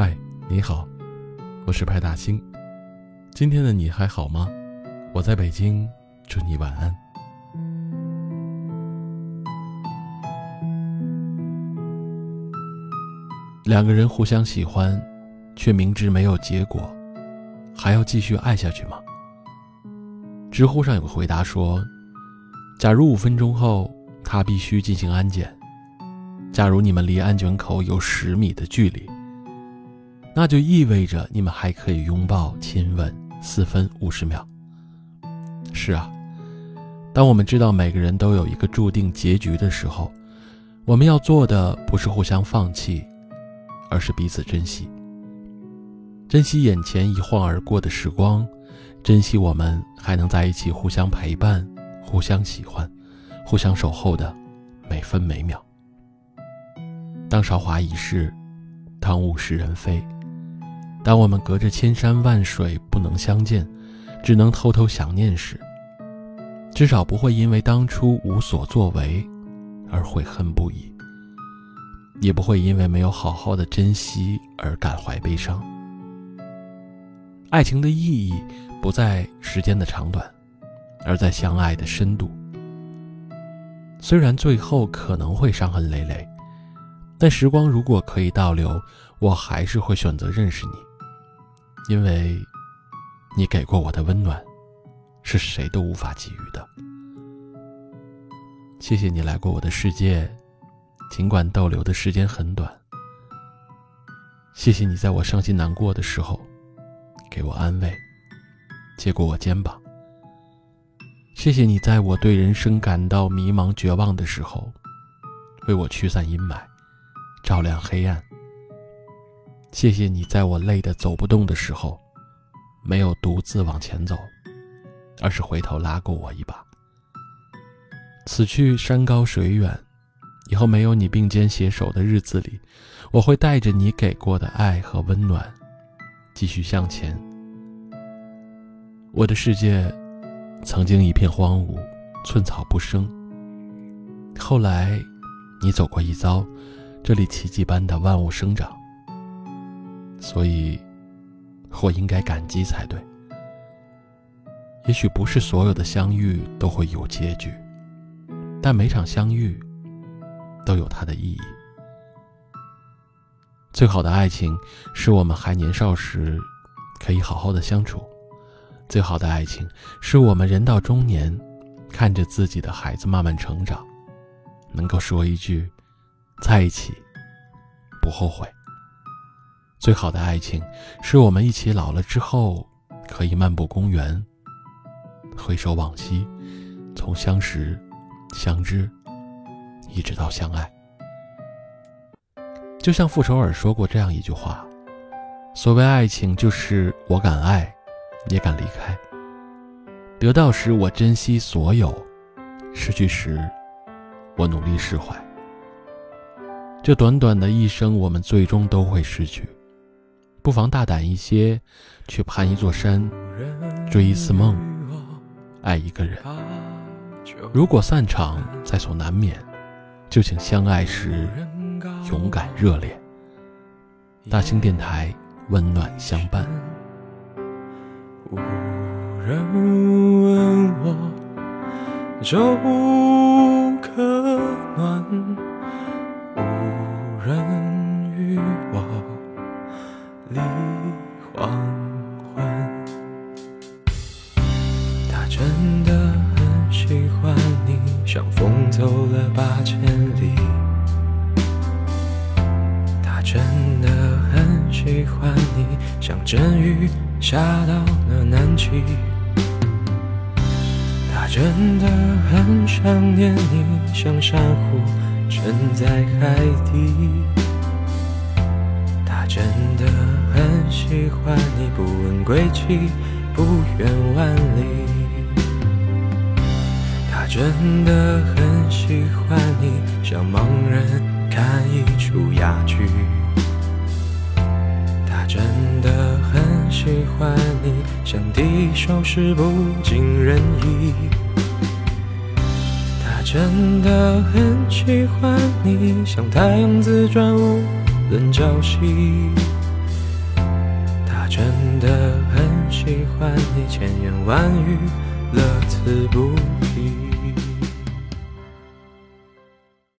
嗨你好，我是派大星。今天的你还好吗？我在北京，祝你晚安。两个人互相喜欢，却明知没有结果，还要继续爱下去吗？知乎上有个回答说：“假如五分钟后他必须进行安检，假如你们离安检口有十米的距离，那就意味着你们还可以拥抱、亲吻四分五十秒。”是啊，当我们知道每个人都有一个注定结局的时候，我们要做的不是互相放弃，而是彼此珍惜，珍惜眼前一晃而过的时光。珍惜我们还能在一起互相陪伴、互相喜欢、互相守候的每分每秒。当韶华已逝，当物是人非，当我们隔着千山万水不能相见，只能偷偷想念时，至少不会因为当初无所作为而悔恨不已，也不会因为没有好好的珍惜而感怀悲伤。爱情的意义。不在时间的长短，而在相爱的深度。虽然最后可能会伤痕累累，但时光如果可以倒流，我还是会选择认识你，因为，你给过我的温暖，是谁都无法给予的。谢谢你来过我的世界，尽管逗留的时间很短。谢谢你在我伤心难过的时候，给我安慰。接过我肩膀，谢谢你在我对人生感到迷茫绝望的时候，为我驱散阴霾，照亮黑暗。谢谢你在我累得走不动的时候，没有独自往前走，而是回头拉过我一把。此去山高水远，以后没有你并肩携手的日子里，我会带着你给过的爱和温暖，继续向前。我的世界曾经一片荒芜，寸草不生。后来，你走过一遭，这里奇迹般的万物生长。所以，我应该感激才对。也许不是所有的相遇都会有结局，但每场相遇都有它的意义。最好的爱情，是我们还年少时可以好好的相处。最好的爱情，是我们人到中年，看着自己的孩子慢慢成长，能够说一句“在一起，不后悔”。最好的爱情，是我们一起老了之后，可以漫步公园，回首往昔，从相识、相知，一直到相爱。就像傅首尔说过这样一句话：“所谓爱情，就是我敢爱。”也敢离开。得到时我珍惜所有，失去时我努力释怀。这短短的一生，我们最终都会失去，不妨大胆一些，去攀一座山，追一次梦，爱一个人。如果散场在所难免，就请相爱时勇敢热烈。大兴电台，温暖相伴。无人问我立黄昏。他真的很喜欢你，像风走了八千里。他真的很喜欢你，像阵雨。下到了南极，他真的很想念你，像珊瑚沉在海底。他真的欢你，不问归期，不远万里。他真的很喜欢你，像盲人看一出哑剧。他真的很。喜欢你，像一首诗不尽人意。他真的很喜欢你，像太阳自转无人朝夕。真的很喜欢你，千言万语乐此不疲。